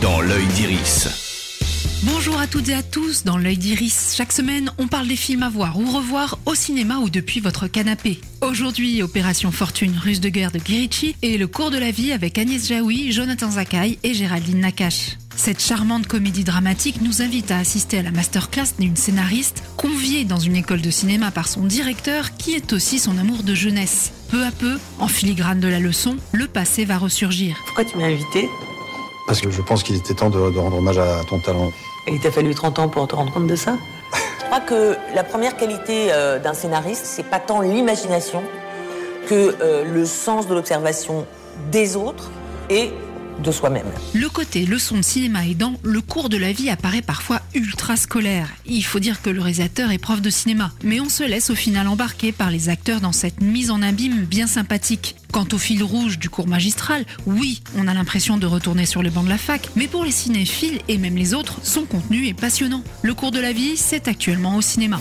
dans l'œil d'Iris. Bonjour à toutes et à tous, dans l'œil d'Iris, chaque semaine on parle des films à voir ou revoir au cinéma ou depuis votre canapé. Aujourd'hui, Opération Fortune russe de guerre de Guirichi et Le cours de la vie avec Agnès Jaoui, Jonathan Zakai et Géraldine Nakache. Cette charmante comédie dramatique nous invite à assister à la masterclass d'une scénariste conviée dans une école de cinéma par son directeur qui est aussi son amour de jeunesse. Peu à peu, en filigrane de la leçon, le passé va ressurgir. Pourquoi tu m'as invité Parce que je pense qu'il était temps de, de rendre hommage à ton talent. Et il t'a fallu 30 ans pour te rendre compte de ça? Je crois que la première qualité euh, d'un scénariste, c'est pas tant l'imagination que euh, le sens de l'observation des autres et de soi-même. Le côté leçon de cinéma aidant, le cours de la vie apparaît parfois ultra scolaire. Il faut dire que le réalisateur est prof de cinéma, mais on se laisse au final embarquer par les acteurs dans cette mise en abîme bien sympathique. Quant au fil rouge du cours magistral, oui, on a l'impression de retourner sur les bancs de la fac, mais pour les cinéphiles et même les autres, son contenu est passionnant. Le cours de la vie, c'est actuellement au cinéma.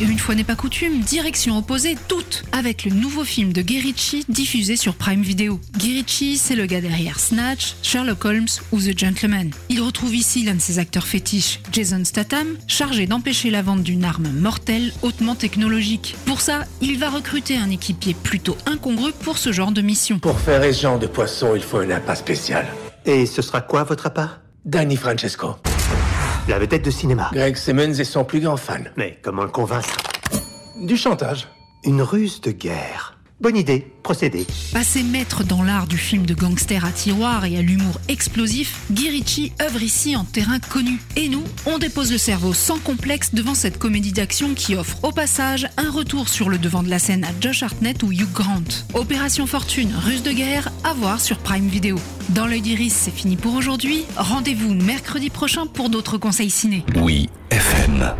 Et une fois n'est pas coutume, direction opposée toute avec le nouveau film de Guerici diffusé sur Prime Video. Guerici, c'est le gars derrière Snatch, Sherlock Holmes ou The Gentleman. Il retrouve ici l'un de ses acteurs fétiches, Jason Statham, chargé d'empêcher la vente d'une arme mortelle hautement technologique. Pour ça, il va recruter un équipier plutôt incongru pour ce genre de mission. Pour faire ce genre de poisson, il faut un appât spécial. Et ce sera quoi votre appart Danny Francesco. La vedette de cinéma. Greg Simmons est son plus grand fan. Mais comment le convaincre? Du chantage. Une ruse de guerre. Bonne idée, procédez. Passé maître dans l'art du film de gangster à tiroir et à l'humour explosif, Guy Ritchie œuvre ici en terrain connu. Et nous, on dépose le cerveau sans complexe devant cette comédie d'action qui offre au passage un retour sur le devant de la scène à Josh Hartnett ou Hugh Grant. Opération Fortune, russe de guerre, à voir sur Prime Video. Dans l'œil d'Iris, c'est fini pour aujourd'hui. Rendez-vous mercredi prochain pour d'autres conseils ciné. Oui, FM.